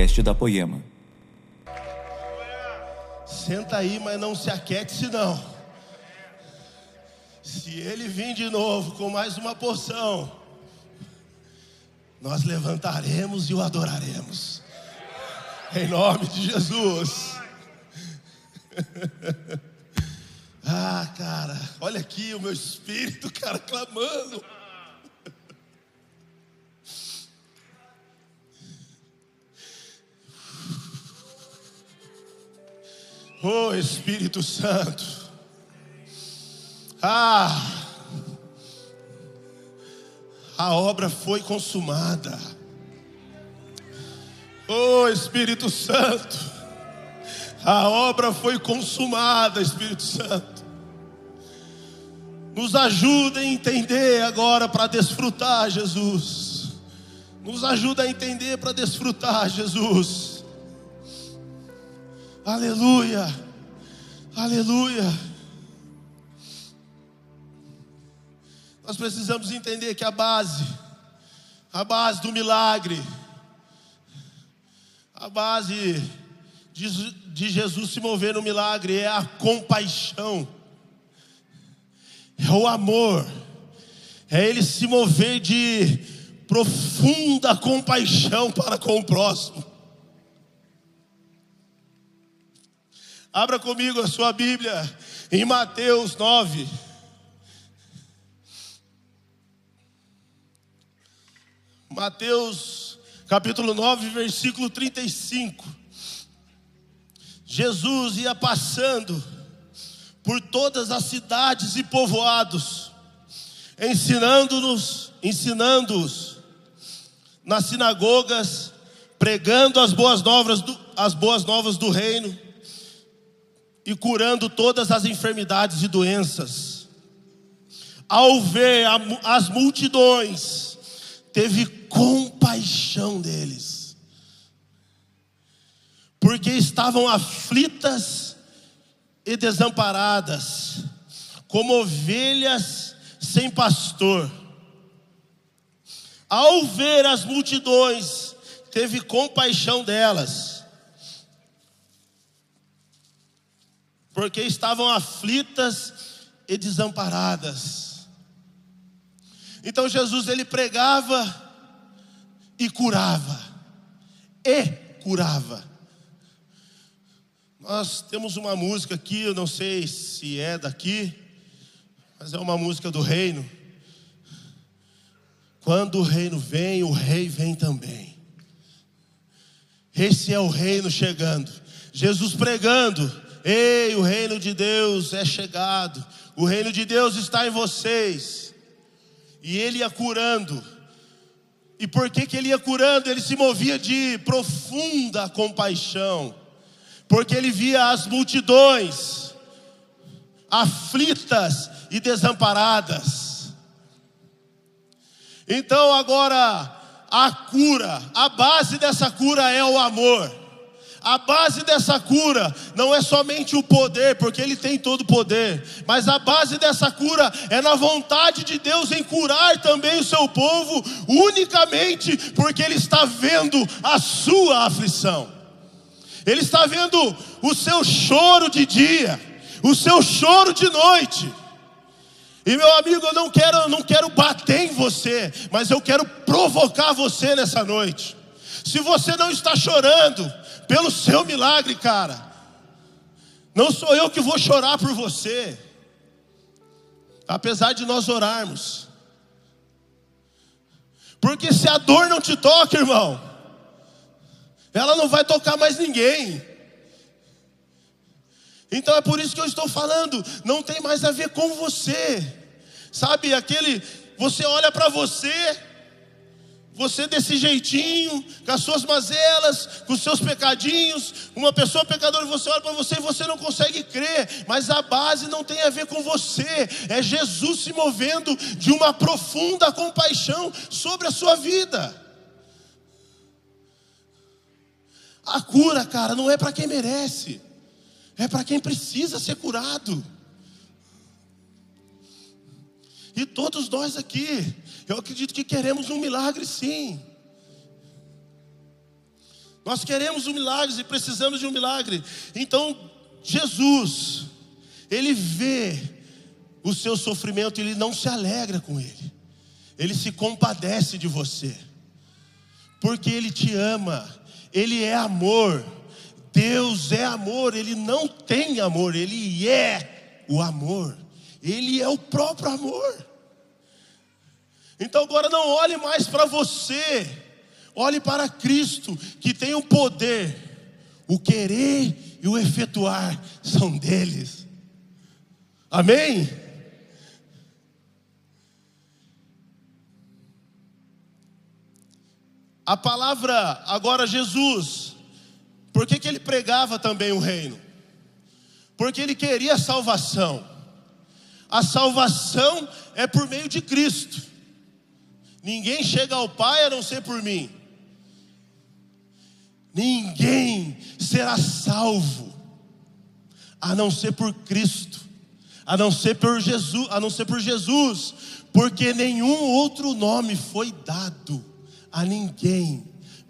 podcast da Poema. Senta aí, mas não se aquete não. Se ele vir de novo com mais uma porção, nós levantaremos e o adoraremos. Em nome de Jesus. ah, cara, olha aqui o meu espírito, cara, clamando. Oh Espírito Santo. Ah, a obra foi consumada. Oh Espírito Santo, a obra foi consumada, Espírito Santo. Nos ajuda a entender agora para desfrutar, Jesus. Nos ajuda a entender para desfrutar, Jesus. Aleluia, aleluia. Nós precisamos entender que a base, a base do milagre, a base de, de Jesus se mover no milagre é a compaixão, é o amor, é ele se mover de profunda compaixão para com o próximo. Abra comigo a sua Bíblia em Mateus 9. Mateus capítulo 9, versículo 35. Jesus ia passando por todas as cidades e povoados, ensinando-nos, ensinando-os nas sinagogas, pregando as boas novas do, as boas novas do reino e curando todas as enfermidades e doenças. Ao ver as multidões, teve compaixão deles, porque estavam aflitas e desamparadas, como ovelhas sem pastor. Ao ver as multidões, teve compaixão delas porque estavam aflitas e desamparadas. Então Jesus ele pregava e curava, e curava. Nós temos uma música aqui, eu não sei se é daqui, mas é uma música do reino. Quando o reino vem, o rei vem também. Esse é o reino chegando. Jesus pregando, Ei, o reino de Deus é chegado, o reino de Deus está em vocês. E ele ia curando. E por que, que ele ia curando? Ele se movia de profunda compaixão, porque ele via as multidões aflitas e desamparadas. Então agora a cura, a base dessa cura é o amor. A base dessa cura não é somente o poder, porque Ele tem todo o poder, mas a base dessa cura é na vontade de Deus em curar também o seu povo, unicamente porque Ele está vendo a sua aflição, Ele está vendo o seu choro de dia, o seu choro de noite. E meu amigo, eu não quero, não quero bater em você, mas eu quero provocar você nessa noite. Se você não está chorando, pelo seu milagre, cara. Não sou eu que vou chorar por você, apesar de nós orarmos. Porque se a dor não te toca, irmão, ela não vai tocar mais ninguém. Então é por isso que eu estou falando, não tem mais a ver com você. Sabe, aquele, você olha para você, você desse jeitinho, com as suas mazelas, com os seus pecadinhos, uma pessoa pecadora, você olha para você e você não consegue crer, mas a base não tem a ver com você, é Jesus se movendo de uma profunda compaixão sobre a sua vida. A cura, cara, não é para quem merece, é para quem precisa ser curado. E todos nós aqui, eu acredito que queremos um milagre sim. Nós queremos um milagre e precisamos de um milagre. Então, Jesus, ele vê o seu sofrimento e ele não se alegra com ele. Ele se compadece de você. Porque ele te ama. Ele é amor. Deus é amor, ele não tem amor, ele é o amor. Ele é o próprio amor. Então agora não olhe mais para você, olhe para Cristo, que tem o poder, o querer e o efetuar são deles. Amém? A palavra, agora Jesus, por que, que ele pregava também o reino? Porque ele queria salvação. A salvação é por meio de Cristo. Ninguém chega ao Pai a não ser por mim. Ninguém será salvo a não ser por Cristo, a não ser por Jesus, a não ser por Jesus, porque nenhum outro nome foi dado a ninguém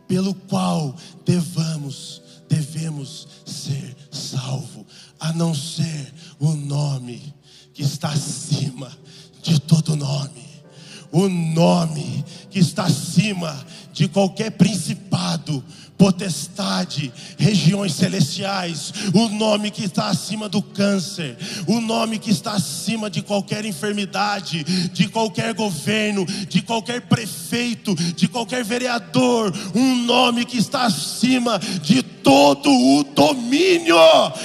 pelo qual devamos devemos ser salvo, a não ser o nome que está acima de todo nome o nome que está acima de qualquer principado, potestade, regiões celestiais, o nome que está acima do câncer, o nome que está acima de qualquer enfermidade, de qualquer governo, de qualquer prefeito, de qualquer vereador, um nome que está acima de todo o domínio,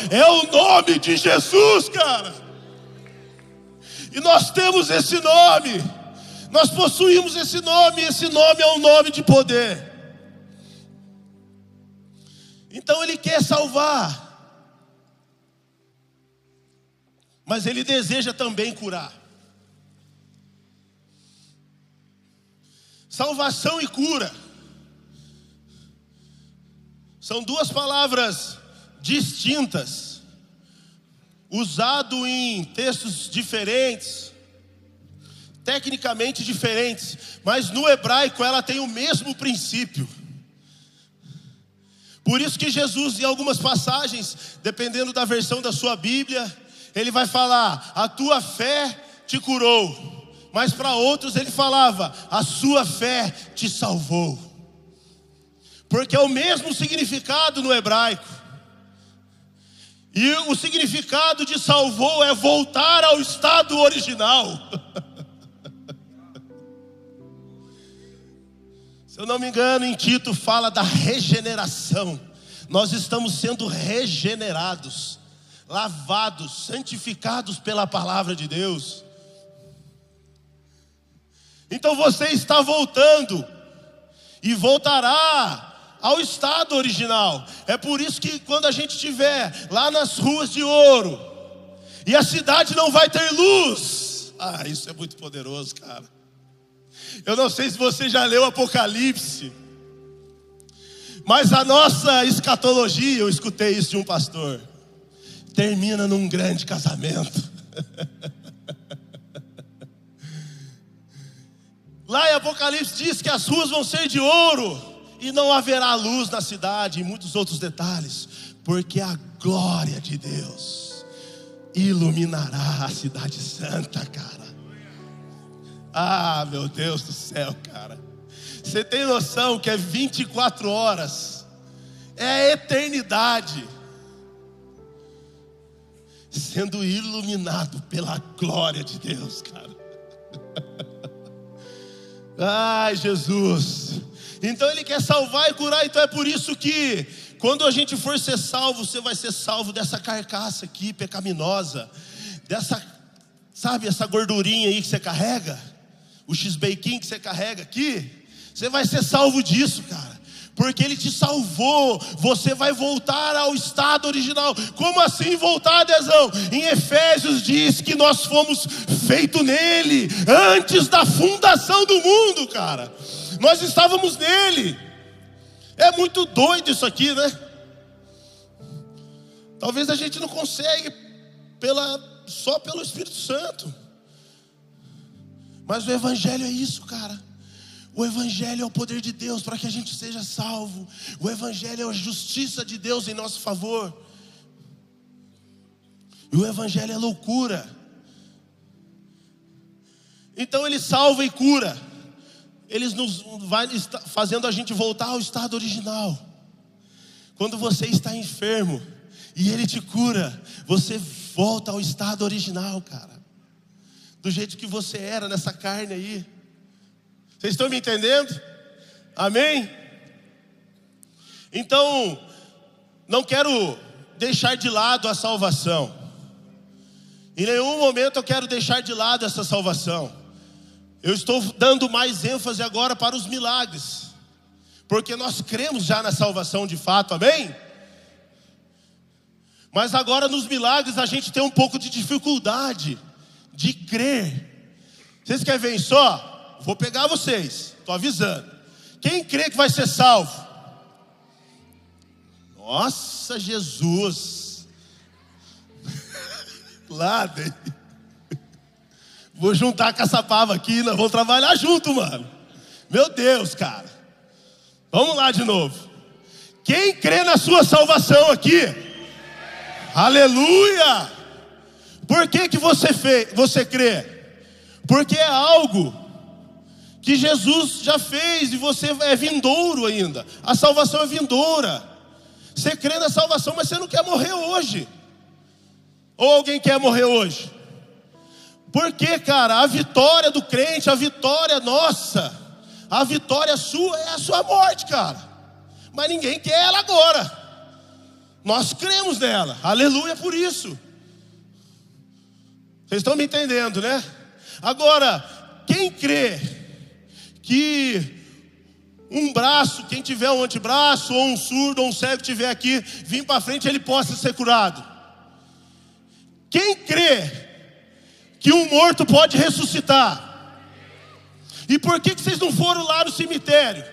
é o nome de Jesus, cara. E nós temos esse nome. Nós possuímos esse nome, esse nome é um nome de poder. Então ele quer salvar, mas ele deseja também curar. Salvação e cura são duas palavras distintas, usado em textos diferentes tecnicamente diferentes, mas no hebraico ela tem o mesmo princípio. Por isso que Jesus, em algumas passagens, dependendo da versão da sua Bíblia, ele vai falar: a tua fé te curou. Mas para outros ele falava: a sua fé te salvou. Porque é o mesmo significado no hebraico. E o significado de salvou é voltar ao estado original. Se eu não me engano, em Tito fala da regeneração. Nós estamos sendo regenerados, lavados, santificados pela palavra de Deus. Então você está voltando e voltará ao estado original. É por isso que quando a gente estiver lá nas ruas de ouro e a cidade não vai ter luz, ah, isso é muito poderoso, cara. Eu não sei se você já leu Apocalipse, mas a nossa escatologia, eu escutei isso de um pastor, termina num grande casamento. Lá em Apocalipse diz que as ruas vão ser de ouro e não haverá luz na cidade e muitos outros detalhes, porque a glória de Deus iluminará a cidade santa, cara. Ah, meu Deus do céu, cara. Você tem noção que é 24 horas, é a eternidade, sendo iluminado pela glória de Deus, cara. Ai, Jesus. Então Ele quer salvar e curar, então é por isso que, quando a gente for ser salvo, você vai ser salvo dessa carcaça aqui pecaminosa, dessa, sabe, essa gordurinha aí que você carrega o X-Bacon que você carrega aqui, você vai ser salvo disso, cara. Porque ele te salvou, você vai voltar ao estado original. Como assim voltar, Dezão? Em Efésios diz que nós fomos feitos nele, antes da fundação do mundo, cara. Nós estávamos nele. É muito doido isso aqui, né? Talvez a gente não consegue pela, só pelo Espírito Santo. Mas o Evangelho é isso, cara. O Evangelho é o poder de Deus para que a gente seja salvo. O Evangelho é a justiça de Deus em nosso favor. E o Evangelho é loucura. Então ele salva e cura. Ele nos vai fazendo a gente voltar ao estado original. Quando você está enfermo e ele te cura, você volta ao estado original, cara. Do jeito que você era nessa carne aí. Vocês estão me entendendo? Amém? Então, não quero deixar de lado a salvação. Em nenhum momento eu quero deixar de lado essa salvação. Eu estou dando mais ênfase agora para os milagres, porque nós cremos já na salvação de fato, amém? Mas agora nos milagres a gente tem um pouco de dificuldade de crer. Vocês querem ver só? Vou pegar vocês, estou avisando. Quem crê que vai ser salvo? Nossa, Jesus. Lá, Vou juntar com essa pava aqui, nós vamos trabalhar junto, mano. Meu Deus, cara. Vamos lá de novo. Quem crê na sua salvação aqui? Aleluia! Por que, que você, fez, você crê? Porque é algo que Jesus já fez e você é vindouro ainda. A salvação é vindoura. Você crê na salvação, mas você não quer morrer hoje. Ou alguém quer morrer hoje? Porque, cara, a vitória do crente, a vitória nossa, a vitória sua é a sua morte, cara. Mas ninguém quer ela agora. Nós cremos nela, aleluia por isso. Vocês estão me entendendo, né? Agora, quem crê que um braço, quem tiver um antebraço, ou um surdo, ou um cego tiver aqui, vir para frente, ele possa ser curado. Quem crê que um morto pode ressuscitar? E por que, que vocês não foram lá no cemitério?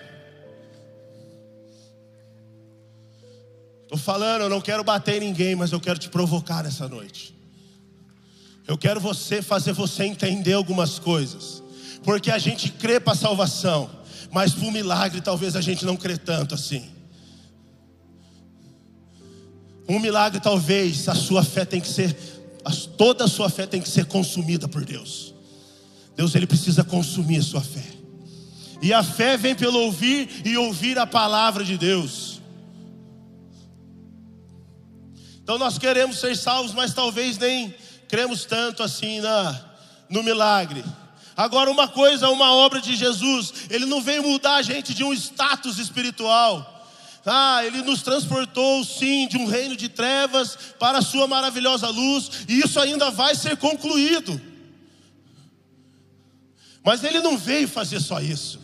Estou falando, eu não quero bater em ninguém, mas eu quero te provocar nessa noite. Eu quero você fazer você entender algumas coisas. Porque a gente crê para a salvação, mas para o milagre talvez a gente não crê tanto assim. Um milagre talvez a sua fé tem que ser, toda a sua fé tem que ser consumida por Deus. Deus ele precisa consumir a sua fé. E a fé vem pelo ouvir e ouvir a palavra de Deus. Então nós queremos ser salvos, mas talvez nem cremos tanto assim na, no milagre. Agora, uma coisa, uma obra de Jesus, ele não veio mudar a gente de um status espiritual. Ah, ele nos transportou sim de um reino de trevas para a sua maravilhosa luz, e isso ainda vai ser concluído. Mas ele não veio fazer só isso.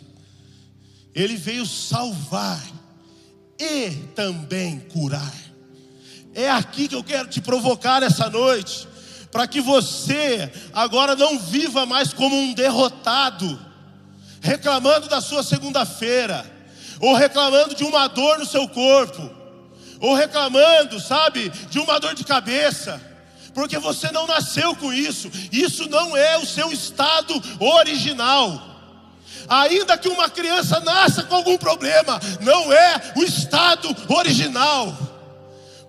Ele veio salvar e também curar. É aqui que eu quero te provocar essa noite, para que você agora não viva mais como um derrotado, reclamando da sua segunda-feira, ou reclamando de uma dor no seu corpo, ou reclamando, sabe, de uma dor de cabeça, porque você não nasceu com isso, isso não é o seu estado original. Ainda que uma criança nasça com algum problema, não é o estado original.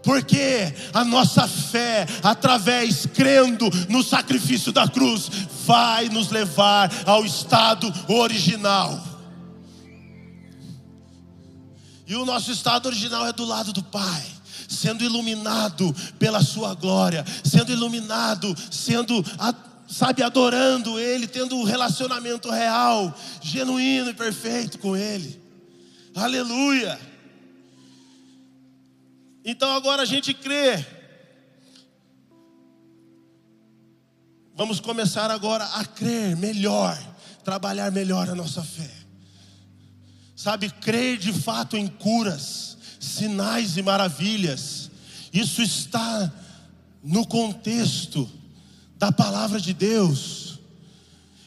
Porque a nossa fé, através crendo no sacrifício da cruz, vai nos levar ao estado original. E o nosso estado original é do lado do Pai, sendo iluminado pela Sua glória, sendo iluminado, sendo, sabe, adorando Ele, tendo um relacionamento real, genuíno e perfeito com Ele. Aleluia. Então agora a gente crê. Vamos começar agora a crer melhor, trabalhar melhor a nossa fé. Sabe, crer de fato em curas, sinais e maravilhas. Isso está no contexto da palavra de Deus.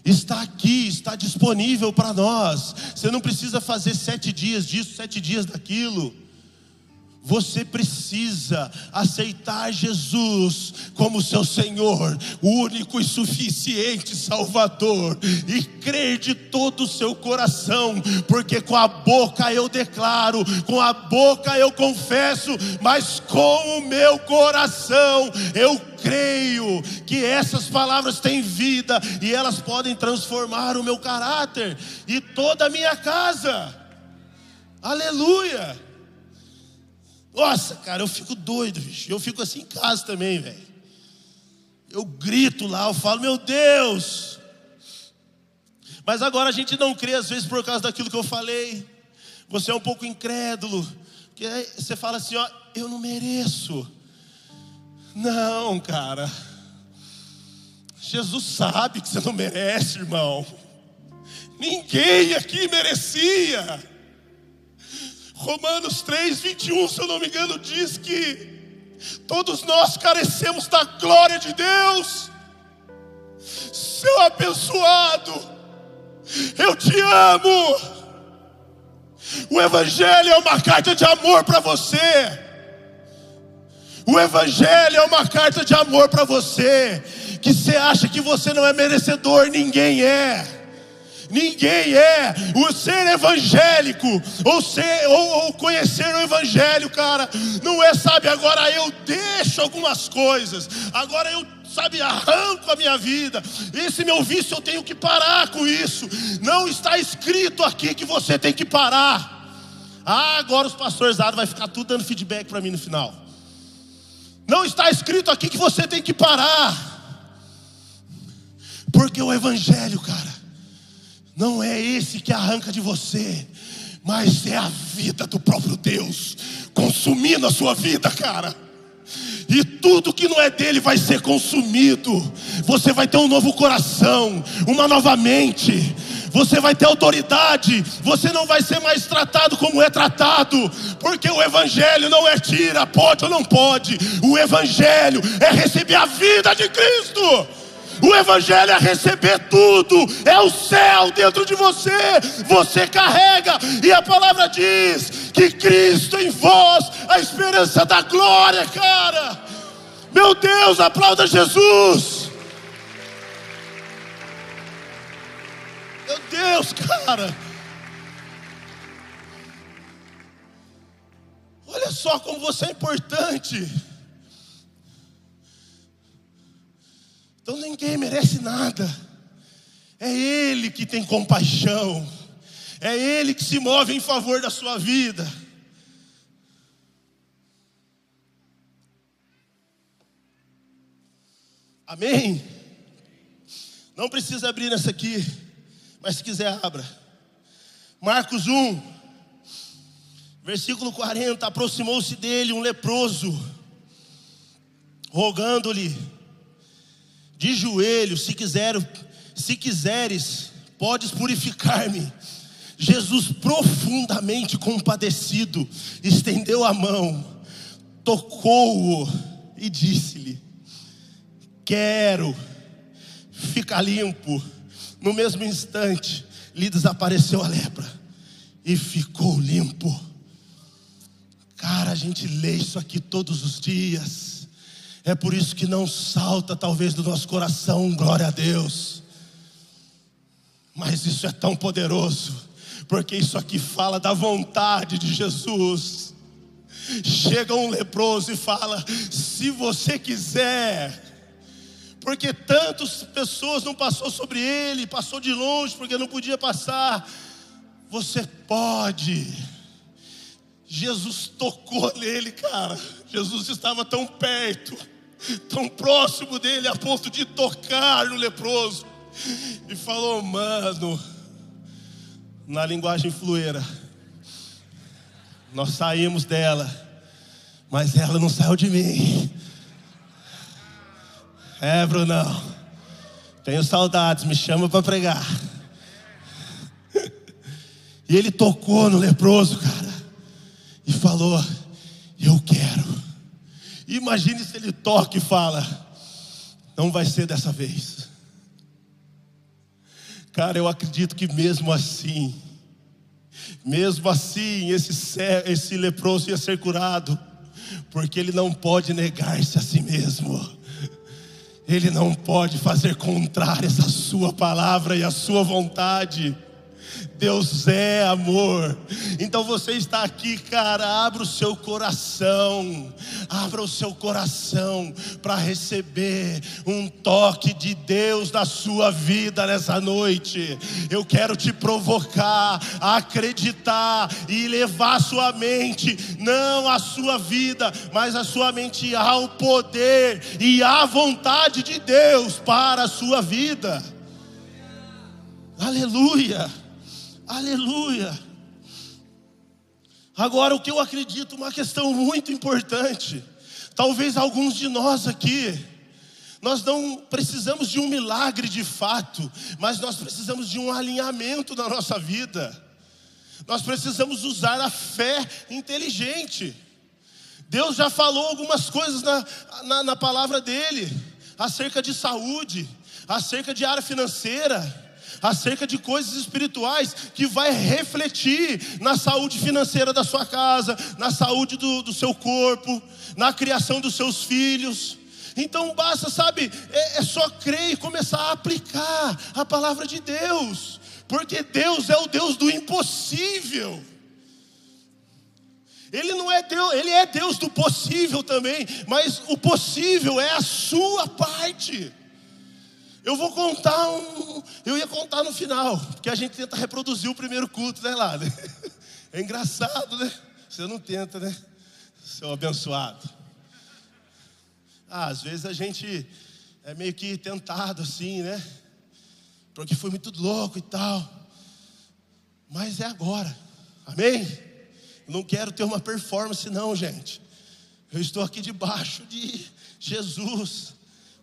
Está aqui, está disponível para nós. Você não precisa fazer sete dias disso, sete dias daquilo. Você precisa aceitar Jesus como seu Senhor, o único e suficiente Salvador, e crer de todo o seu coração, porque com a boca eu declaro, com a boca eu confesso, mas com o meu coração eu creio que essas palavras têm vida e elas podem transformar o meu caráter e toda a minha casa. Aleluia! Nossa, cara, eu fico doido, bicho. Eu fico assim em casa também, velho. Eu grito lá, eu falo, meu Deus. Mas agora a gente não crê, às vezes, por causa daquilo que eu falei. Você é um pouco incrédulo. Que você fala assim, ó, eu não mereço. Não, cara. Jesus sabe que você não merece, irmão. Ninguém aqui merecia. Romanos 3, 21, se eu não me engano, diz que todos nós carecemos da glória de Deus. Seu abençoado, eu te amo. O Evangelho é uma carta de amor para você. O Evangelho é uma carta de amor para você. Que você acha que você não é merecedor, ninguém é. Ninguém é. O ser evangélico, ou, ser, ou, ou conhecer o evangelho, cara, não é, sabe, agora eu deixo algumas coisas, agora eu sabe, arranco a minha vida. Esse meu vício eu tenho que parar com isso. Não está escrito aqui que você tem que parar. Ah, agora os pastores vai ficar tudo dando feedback para mim no final. Não está escrito aqui que você tem que parar. Porque o evangelho, cara, não é esse que arranca de você, mas é a vida do próprio Deus consumindo a sua vida, cara. E tudo que não é dele vai ser consumido. Você vai ter um novo coração, uma nova mente. Você vai ter autoridade. Você não vai ser mais tratado como é tratado, porque o evangelho não é tira, pode ou não pode. O evangelho é receber a vida de Cristo. O Evangelho é receber tudo, é o céu dentro de você, você carrega, e a palavra diz que Cristo em vós, a esperança da glória, cara. Meu Deus, aplauda Jesus. Meu Deus, cara. Olha só como você é importante. Então ninguém merece nada. É Ele que tem compaixão. É Ele que se move em favor da sua vida. Amém? Não precisa abrir nessa aqui, mas se quiser, abra. Marcos 1, versículo 40: aproximou-se dele um leproso, rogando-lhe de joelhos, se quiser, se quiseres, podes purificar-me. Jesus, profundamente compadecido, estendeu a mão, tocou-o e disse-lhe: Quero, ficar limpo. No mesmo instante, lhe desapareceu a lepra e ficou limpo. Cara, a gente lê isso aqui todos os dias. É por isso que não salta, talvez, do nosso coração, glória a Deus. Mas isso é tão poderoso, porque isso aqui fala da vontade de Jesus. Chega um leproso e fala: se você quiser, porque tantas pessoas não passou sobre ele, passou de longe porque não podia passar. Você pode. Jesus tocou nele, cara. Jesus estava tão perto tão próximo dele a ponto de tocar no leproso. E falou, mano, na linguagem flueira, nós saímos dela, mas ela não saiu de mim. É, Brunão, tenho saudades, me chama para pregar. E ele tocou no leproso, cara, e falou: Eu quero. Imagine se ele toca e fala: Não vai ser dessa vez. Cara, eu acredito que mesmo assim, Mesmo assim, esse, esse leproso ia ser curado, porque ele não pode negar-se a si mesmo. Ele não pode fazer contrário essa sua palavra e a sua vontade. Deus é amor. Então você está aqui, cara, abra o seu coração, abra o seu coração para receber um toque de Deus na sua vida nessa noite. Eu quero te provocar a acreditar e levar a sua mente, não a sua vida, mas a sua mente ao poder e à vontade de Deus para a sua vida. Aleluia. Aleluia. Agora, o que eu acredito, uma questão muito importante. Talvez alguns de nós aqui, nós não precisamos de um milagre de fato, mas nós precisamos de um alinhamento na nossa vida. Nós precisamos usar a fé inteligente. Deus já falou algumas coisas na, na, na palavra dele, acerca de saúde, acerca de área financeira acerca de coisas espirituais que vai refletir na saúde financeira da sua casa, na saúde do, do seu corpo, na criação dos seus filhos. Então basta, sabe, é, é só crer e começar a aplicar a palavra de Deus, porque Deus é o Deus do impossível. Ele não é Deus, ele é Deus do possível também, mas o possível é a sua parte. Eu vou contar um. Eu ia contar no final, porque a gente tenta reproduzir o primeiro culto, né, lá? É engraçado, né? Você não tenta, né? Seu abençoado. Ah, às vezes a gente é meio que tentado assim, né? Porque foi muito louco e tal. Mas é agora. Amém? Não quero ter uma performance, não, gente. Eu estou aqui debaixo de Jesus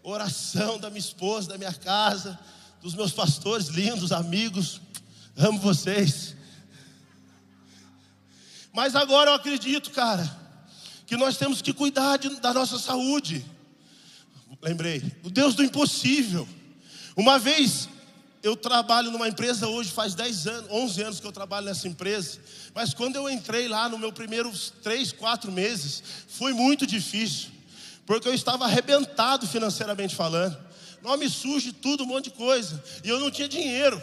oração da minha esposa, da minha casa, dos meus pastores lindos, amigos. Amo vocês. Mas agora eu acredito, cara, que nós temos que cuidar de, da nossa saúde. Lembrei, o Deus do impossível. Uma vez eu trabalho numa empresa hoje, faz 10 anos, 11 anos que eu trabalho nessa empresa. Mas quando eu entrei lá no meu primeiros 3, 4 meses, foi muito difícil porque eu estava arrebentado financeiramente falando. Nome sujo, tudo, um monte de coisa. E eu não tinha dinheiro.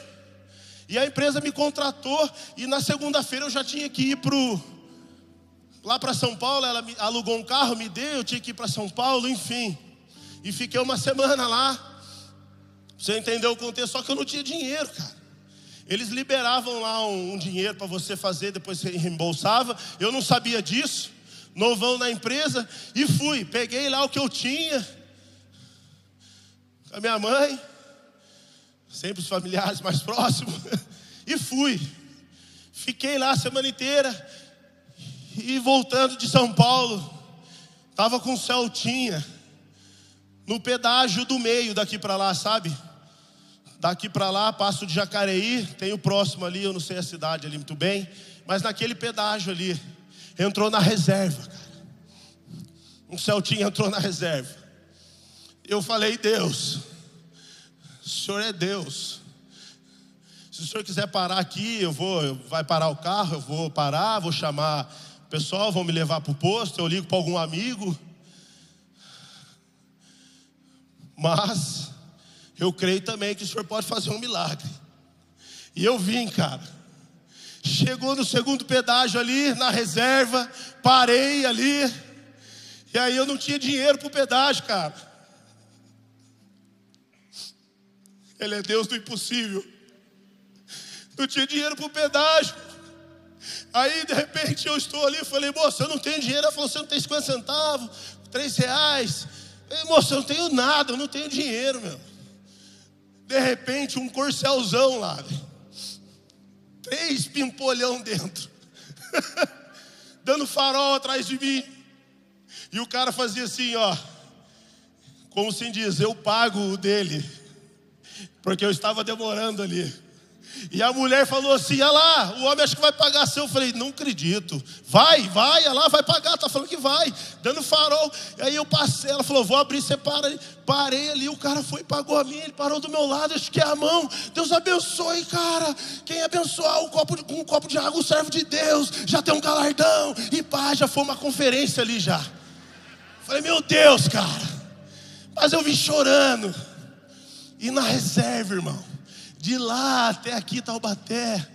E a empresa me contratou e na segunda-feira eu já tinha que ir pro lá para São Paulo, ela me alugou um carro, me deu, eu tinha que ir para São Paulo, enfim. E fiquei uma semana lá. Você entendeu o contexto? Só que eu não tinha dinheiro, cara. Eles liberavam lá um, um dinheiro para você fazer, depois você reembolsava. Eu não sabia disso novão na empresa, e fui. Peguei lá o que eu tinha, a minha mãe, sempre os familiares mais próximos, e fui. Fiquei lá a semana inteira, e voltando de São Paulo, estava com o Celtinha, no pedágio do meio daqui para lá, sabe? Daqui para lá, passo de Jacareí, tem o próximo ali, eu não sei a cidade ali muito bem, mas naquele pedágio ali entrou na reserva. Um Celtinha entrou na reserva. Eu falei, Deus, o Senhor é Deus. Se o Senhor quiser parar aqui, eu vou, vai parar o carro, eu vou parar, vou chamar o pessoal, vão me levar para o posto, eu ligo para algum amigo. Mas eu creio também que o Senhor pode fazer um milagre. E eu vim, cara. Chegou no segundo pedágio ali, na reserva, parei ali. E aí eu não tinha dinheiro para o pedágio, cara. Ele é Deus do impossível. Não tinha dinheiro para o pedágio. Aí de repente eu estou ali, falei, moça, eu não tenho dinheiro. Ela falou, você não tem 50 centavos, 3 reais. falei, moça, eu não tenho nada, eu não tenho dinheiro, meu. De repente, um corcelzão lá. Né? Três pimpolhão dentro, dando farol atrás de mim. E o cara fazia assim, ó, como se diz, eu pago o dele, porque eu estava demorando ali. E a mulher falou assim: olha lá, o homem acho que vai pagar seu. Eu falei: não acredito. Vai, vai, olha lá, vai pagar. Tá falando que vai, dando farol. E aí eu passei, ela falou: vou abrir, você para ali. Parei ali, o cara foi pagou a mim. Ele parou do meu lado, acho que é a mão. Deus abençoe, cara. Quem abençoar um copo de, um copo de água, o servo de Deus, já tem um galardão. E pá, já foi uma conferência ali já. Falei: meu Deus, cara. Mas eu vim chorando. E na reserva, irmão de lá até aqui, Taubaté.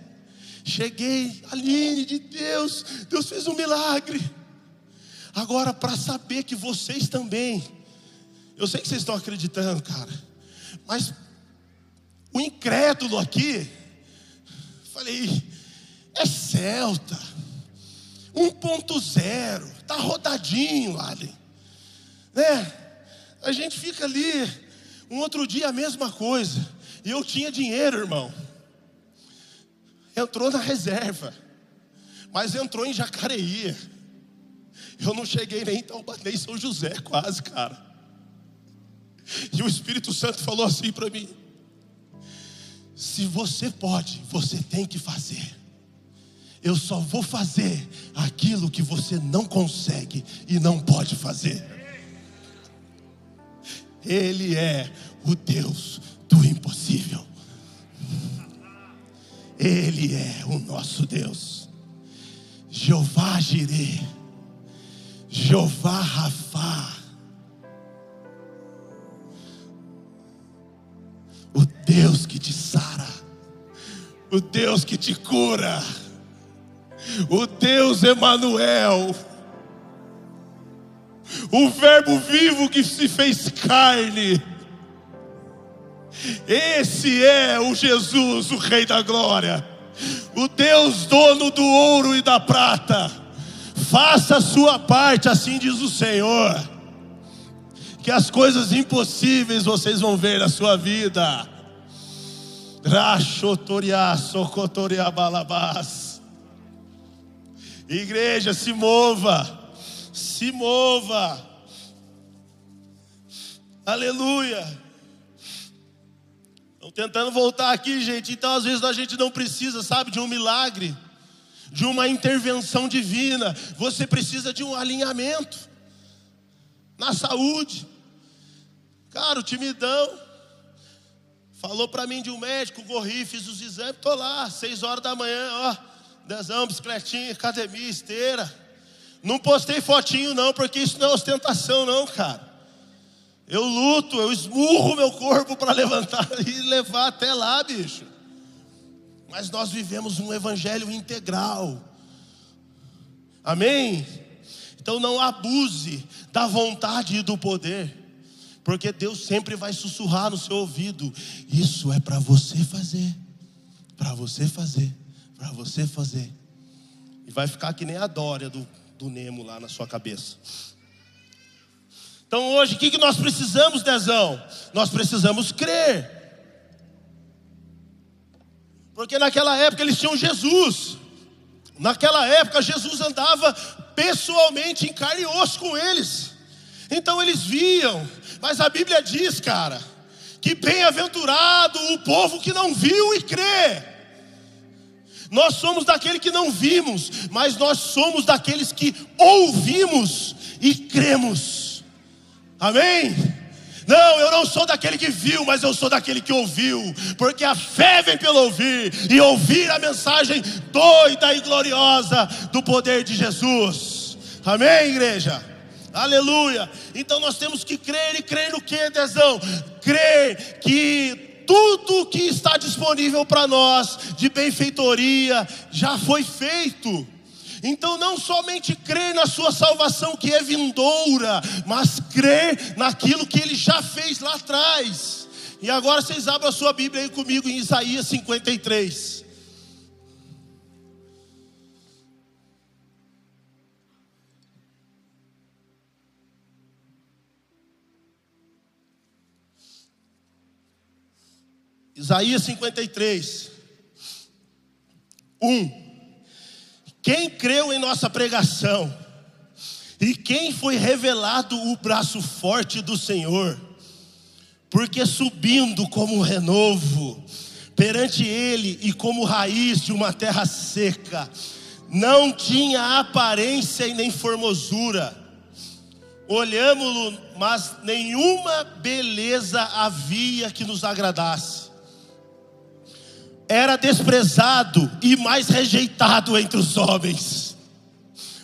Cheguei, Aline de Deus, Deus fez um milagre. Agora, para saber que vocês também, eu sei que vocês estão acreditando, cara, mas o incrédulo aqui, falei, é Celta, 1.0, tá rodadinho, Ali, né? A gente fica ali, um outro dia a mesma coisa. E eu tinha dinheiro, irmão. Entrou na reserva, mas entrou em Jacareí. Eu não cheguei nem em Taubaté, em São José, quase, cara. E o Espírito Santo falou assim para mim: Se você pode, você tem que fazer. Eu só vou fazer aquilo que você não consegue e não pode fazer. Ele é o Deus do impossível. Ele é o nosso Deus. Jeová Jireh, Jeová Rafá. O Deus que te sara, o Deus que te cura, o Deus Emanuel, o Verbo vivo que se fez carne esse é o Jesus, o Rei da Glória, o Deus dono do ouro e da prata. Faça a sua parte, assim diz o Senhor. Que as coisas impossíveis vocês vão ver na sua vida. Igreja, se mova, se mova. Aleluia tentando voltar aqui, gente. Então, às vezes, a gente não precisa, sabe, de um milagre, de uma intervenção divina. Você precisa de um alinhamento na saúde. Cara, o timidão falou para mim de um médico, corri, fiz os exames, tô lá, seis horas da manhã, ó, dezão, bicicletinha, academia, esteira. Não postei fotinho não, porque isso não é ostentação não, cara. Eu luto, eu esmurro meu corpo para levantar e levar até lá, bicho. Mas nós vivemos um evangelho integral. Amém? Então não abuse da vontade e do poder. Porque Deus sempre vai sussurrar no seu ouvido: Isso é para você fazer, para você fazer, para você fazer. E vai ficar que nem a Dória do, do Nemo lá na sua cabeça. Então hoje, o que, que nós precisamos, Dezão? Nós precisamos crer. Porque naquela época eles tinham Jesus. Naquela época Jesus andava pessoalmente em carne e osso com eles. Então eles viam. Mas a Bíblia diz, cara, que bem-aventurado o povo que não viu e crê. Nós somos daquele que não vimos, mas nós somos daqueles que ouvimos e cremos. Amém? Não, eu não sou daquele que viu, mas eu sou daquele que ouviu, porque a fé vem pelo ouvir e ouvir a mensagem doida e gloriosa do poder de Jesus. Amém, igreja? Aleluia. Então nós temos que crer e crer no que, Dezão? Crer que tudo que está disponível para nós de benfeitoria já foi feito. Então, não somente crer na sua salvação que é vindoura, mas crer naquilo que ele já fez lá atrás. E agora vocês abram a sua Bíblia aí comigo em Isaías 53. Isaías 53, 1. Quem creu em nossa pregação e quem foi revelado o braço forte do Senhor, porque subindo como renovo, perante ele e como raiz de uma terra seca. Não tinha aparência e nem formosura. Olhamos-lo, mas nenhuma beleza havia que nos agradasse. Era desprezado e mais rejeitado entre os homens.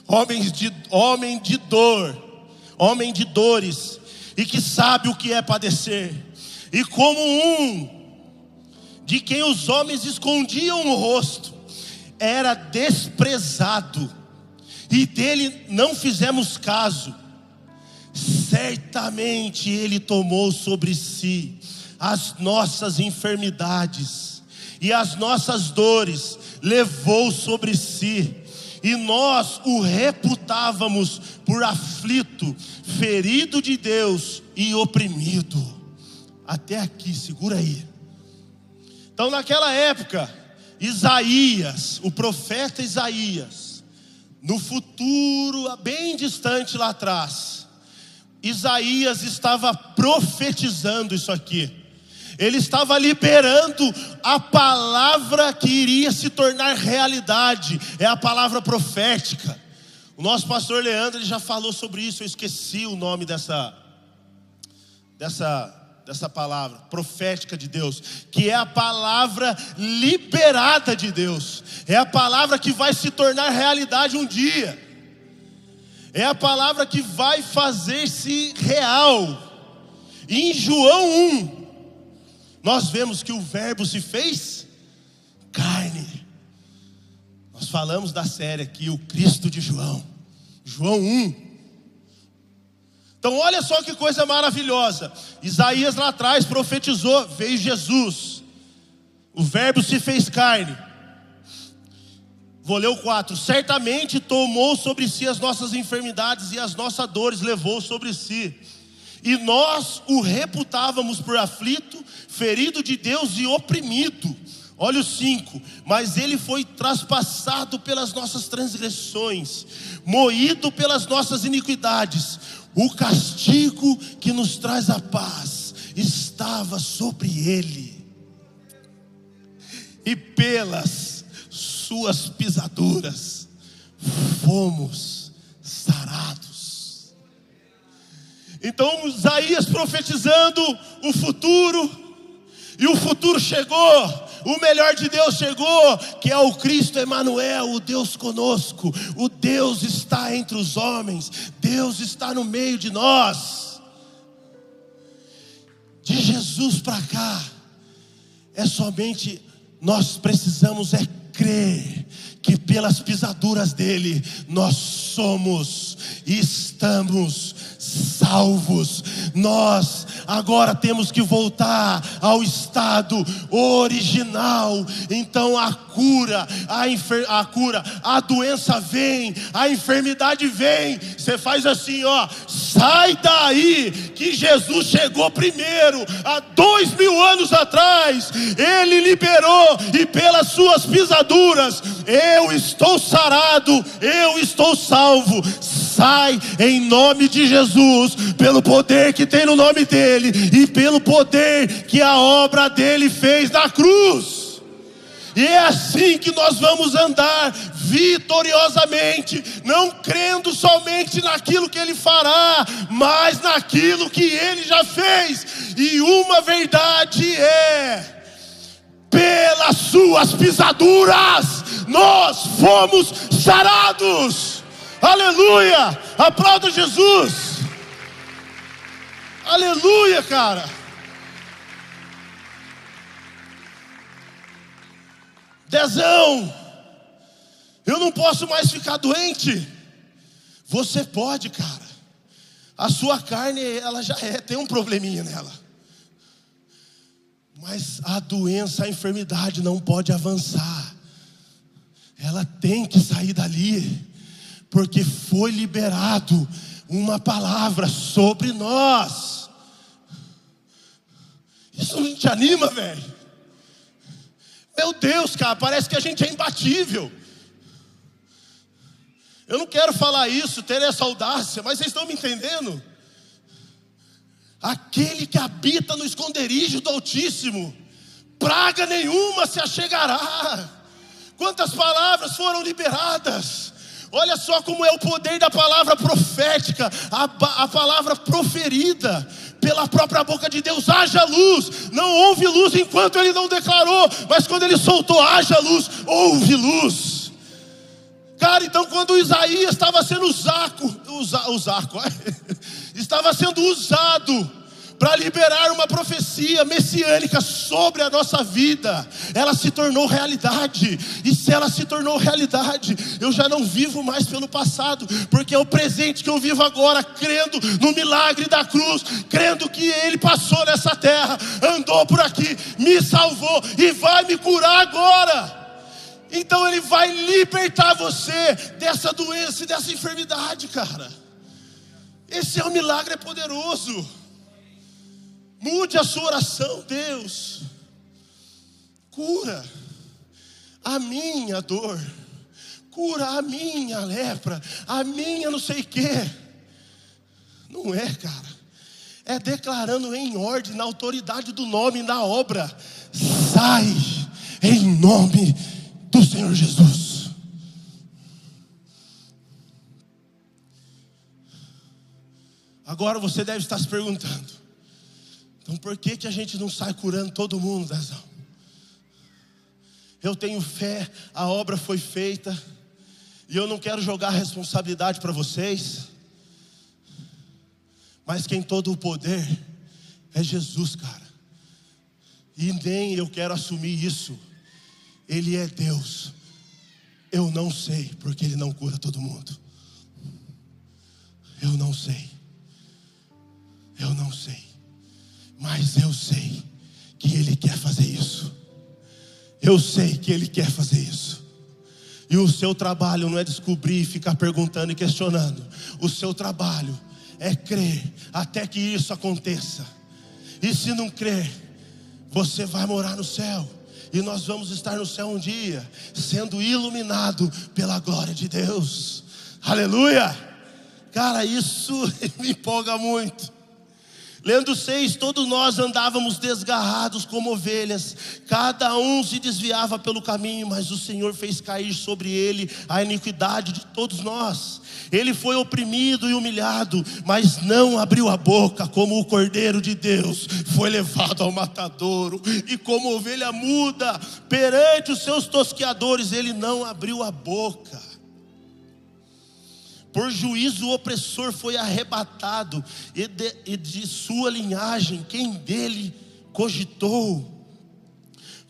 Homens de, homem de dor, homem de dores, e que sabe o que é padecer. E como um de quem os homens escondiam o rosto, era desprezado, e dele não fizemos caso. Certamente ele tomou sobre si as nossas enfermidades e as nossas dores, levou sobre si, e nós o reputávamos por aflito, ferido de Deus e oprimido. Até aqui, segura aí. Então, naquela época, Isaías, o profeta Isaías, no futuro, bem distante lá atrás, Isaías estava profetizando isso aqui. Ele estava liberando a palavra que iria se tornar realidade, é a palavra profética. O nosso pastor Leandro ele já falou sobre isso, eu esqueci o nome dessa dessa dessa palavra profética de Deus, que é a palavra liberada de Deus, é a palavra que vai se tornar realidade um dia, é a palavra que vai fazer-se real. Em João 1, nós vemos que o Verbo se fez carne. Nós falamos da série aqui, o Cristo de João, João 1. Então, olha só que coisa maravilhosa. Isaías lá atrás profetizou: veio Jesus, o Verbo se fez carne. Vou ler o 4: certamente tomou sobre si as nossas enfermidades e as nossas dores levou sobre si. E nós o reputávamos por aflito, ferido de Deus e oprimido. Olha o 5: Mas ele foi traspassado pelas nossas transgressões, moído pelas nossas iniquidades o castigo que nos traz a paz estava sobre ele, e pelas suas pisaduras fomos sarados. Então, Isaías profetizando o futuro, e o futuro chegou, o melhor de Deus chegou, que é o Cristo Emanuel, o Deus conosco. O Deus está entre os homens, Deus está no meio de nós. De Jesus para cá, é somente nós precisamos é crer que pelas pisaduras dele nós somos e estamos salvos. Nós agora temos que voltar ao estado original. Então a cura, a, a cura, a doença vem, a enfermidade vem. Você faz assim, ó, sai daí, que Jesus chegou primeiro, há dois mil anos atrás, Ele liberou, e pelas suas pisaduras, eu estou sarado, eu estou salvo sai em nome de Jesus, pelo poder que tem no nome dele e pelo poder que a obra dele fez na cruz. E é assim que nós vamos andar vitoriosamente, não crendo somente naquilo que ele fará, mas naquilo que ele já fez. E uma verdade é: pelas suas pisaduras nós fomos sarados. Aleluia! Aplauda Jesus! Aleluia, cara! Dezão, eu não posso mais ficar doente. Você pode, cara. A sua carne, ela já é, tem um probleminha nela. Mas a doença, a enfermidade não pode avançar. Ela tem que sair dali porque foi liberado uma palavra sobre nós. Isso não te anima, velho? Meu Deus, cara, parece que a gente é imbatível. Eu não quero falar isso, ter essa audácia, mas vocês estão me entendendo? Aquele que habita no esconderijo do Altíssimo praga nenhuma se achegará. Quantas palavras foram liberadas? Olha só como é o poder da palavra profética, a, a, palavra proferida pela própria boca de Deus: haja luz. Não houve luz enquanto ele não declarou, mas quando ele soltou, haja luz, houve luz. Cara, então quando Isaías estava sendo usado, usa, estava sendo usado para liberar uma profecia messiânica sobre a nossa vida. Ela se tornou realidade, e se ela se tornou realidade, eu já não vivo mais pelo passado, porque é o presente que eu vivo agora, crendo no milagre da cruz, crendo que Ele passou nessa terra, andou por aqui, me salvou e vai me curar agora. Então Ele vai libertar você dessa doença e dessa enfermidade, cara. Esse é um milagre poderoso. Mude a sua oração, Deus. Cura a minha dor. Cura a minha lepra, a minha não sei quê. Não é, cara. É declarando em ordem, na autoridade do nome, na obra. Sai em nome do Senhor Jesus. Agora você deve estar se perguntando: então por que, que a gente não sai curando todo mundo? Eu tenho fé, a obra foi feita, e eu não quero jogar a responsabilidade para vocês, mas quem todo o poder é Jesus, cara. E nem eu quero assumir isso. Ele é Deus. Eu não sei, porque Ele não cura todo mundo. Eu não sei. Eu não sei. Mas eu sei que Ele quer fazer isso. Eu sei que Ele quer fazer isso. E o seu trabalho não é descobrir, ficar perguntando e questionando. O seu trabalho é crer até que isso aconteça. E se não crer, você vai morar no céu. E nós vamos estar no céu um dia, sendo iluminado pela glória de Deus. Aleluia! Cara, isso me empolga muito. Lendo seis, todos nós andávamos desgarrados como ovelhas, cada um se desviava pelo caminho, mas o Senhor fez cair sobre ele a iniquidade de todos nós. Ele foi oprimido e humilhado, mas não abriu a boca, como o cordeiro de Deus foi levado ao matadouro, e como ovelha muda perante os seus tosqueadores, ele não abriu a boca. Por juízo o opressor foi arrebatado, e de, e de sua linhagem, quem dele cogitou?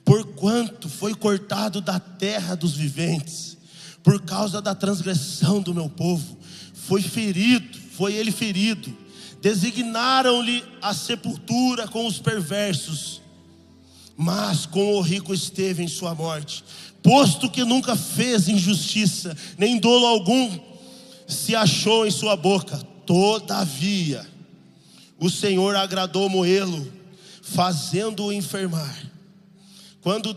Porquanto foi cortado da terra dos viventes, por causa da transgressão do meu povo, foi ferido, foi ele ferido. Designaram-lhe a sepultura com os perversos, mas com o rico esteve em sua morte, posto que nunca fez injustiça, nem dolo algum se achou em sua boca. Todavia, o Senhor agradou moê-lo, fazendo-o enfermar. Quando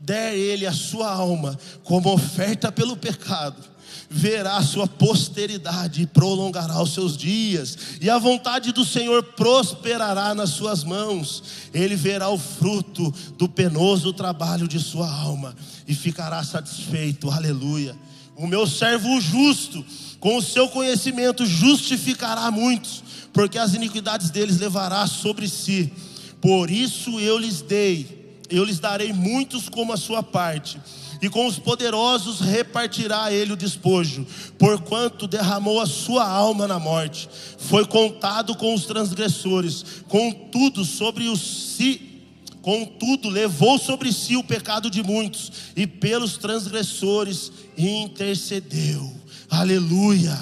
der ele a sua alma como oferta pelo pecado, verá a sua posteridade e prolongará os seus dias, e a vontade do Senhor prosperará nas suas mãos. Ele verá o fruto do penoso trabalho de sua alma e ficará satisfeito. Aleluia. O meu servo justo com o seu conhecimento justificará muitos, porque as iniquidades deles levará sobre si. Por isso eu lhes dei, eu lhes darei muitos como a sua parte, e com os poderosos repartirá ele o despojo, porquanto derramou a sua alma na morte, foi contado com os transgressores, contudo sobre os si Contudo, levou sobre si o pecado de muitos e pelos transgressores intercedeu. Aleluia.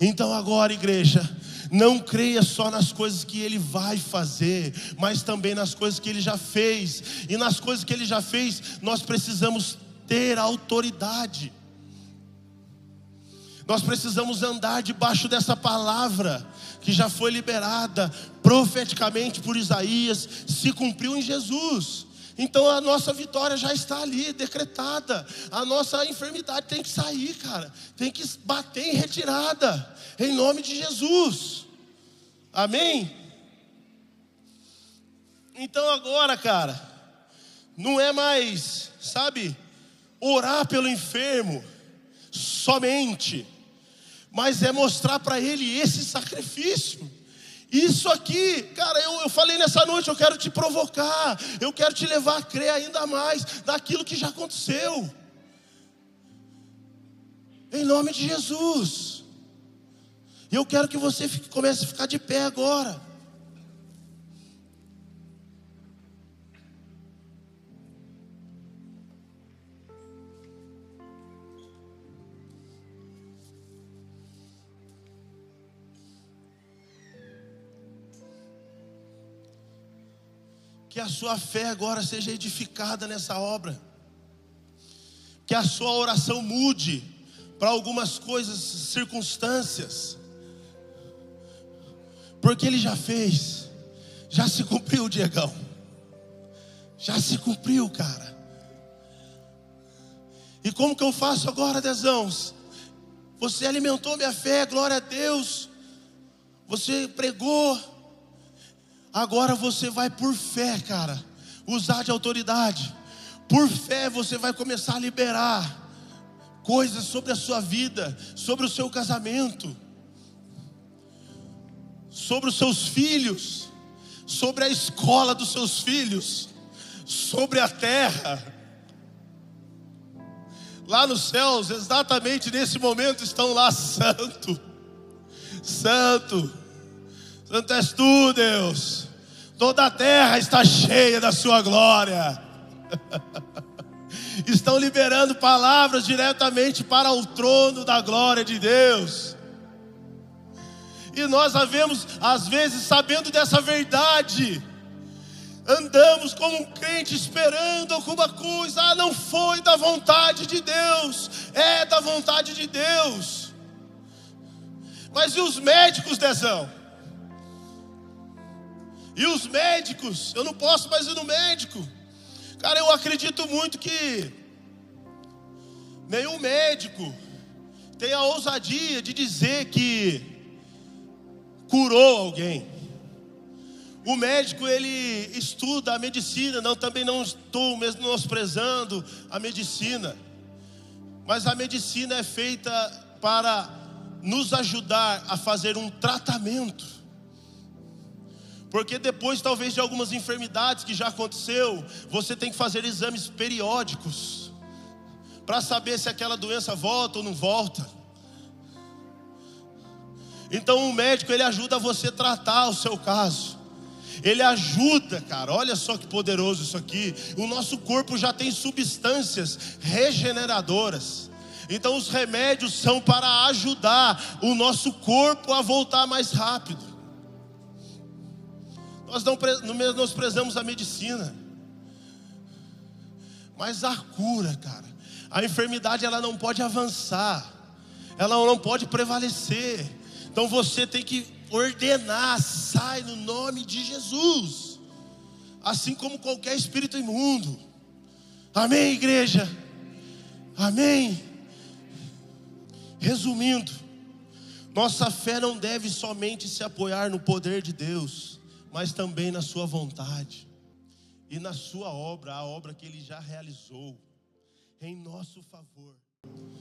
Então agora, igreja, não creia só nas coisas que ele vai fazer, mas também nas coisas que ele já fez. E nas coisas que ele já fez, nós precisamos ter autoridade. Nós precisamos andar debaixo dessa palavra que já foi liberada profeticamente por Isaías, se cumpriu em Jesus. Então a nossa vitória já está ali, decretada. A nossa enfermidade tem que sair, cara. Tem que bater em retirada. Em nome de Jesus. Amém? Então agora, cara, não é mais, sabe, orar pelo enfermo somente, mas é mostrar para ele esse sacrifício. Isso aqui, cara, eu, eu falei nessa noite, eu quero te provocar, eu quero te levar a crer ainda mais naquilo que já aconteceu. Em nome de Jesus. Eu quero que você fique, comece a ficar de pé agora. Que a sua fé agora seja edificada nessa obra. Que a sua oração mude para algumas coisas, circunstâncias. Porque ele já fez. Já se cumpriu, Diegão. Já se cumpriu, cara. E como que eu faço agora, Dezãos? Você alimentou minha fé, glória a Deus. Você pregou, Agora você vai por fé, cara, usar de autoridade. Por fé você vai começar a liberar coisas sobre a sua vida, sobre o seu casamento, sobre os seus filhos, sobre a escola dos seus filhos, sobre a terra. Lá nos céus, exatamente nesse momento, estão lá santo, santo, Santo és tu, Deus. Toda a terra está cheia da sua glória. Estão liberando palavras diretamente para o trono da glória de Deus. E nós havemos, às vezes, sabendo dessa verdade, andamos como um crente esperando alguma coisa. Ah, não foi da vontade de Deus, é da vontade de Deus. Mas e os médicos, Dezão? E os médicos, eu não posso mais ir no médico. Cara, eu acredito muito que nenhum médico tem a ousadia de dizer que curou alguém. O médico ele estuda a medicina, não também não estou menosprezando a medicina. Mas a medicina é feita para nos ajudar a fazer um tratamento. Porque depois, talvez, de algumas enfermidades que já aconteceu, você tem que fazer exames periódicos para saber se aquela doença volta ou não volta. Então o médico ele ajuda você a tratar o seu caso. Ele ajuda, cara. Olha só que poderoso isso aqui. O nosso corpo já tem substâncias regeneradoras. Então os remédios são para ajudar o nosso corpo a voltar mais rápido. Nós não menosprezamos a medicina. Mas a cura, cara. A enfermidade ela não pode avançar. Ela não pode prevalecer. Então você tem que ordenar, sai no nome de Jesus. Assim como qualquer espírito imundo. Amém, igreja. Amém. Resumindo, nossa fé não deve somente se apoiar no poder de Deus mas também na Sua vontade e na Sua obra, a obra que Ele já realizou em nosso favor.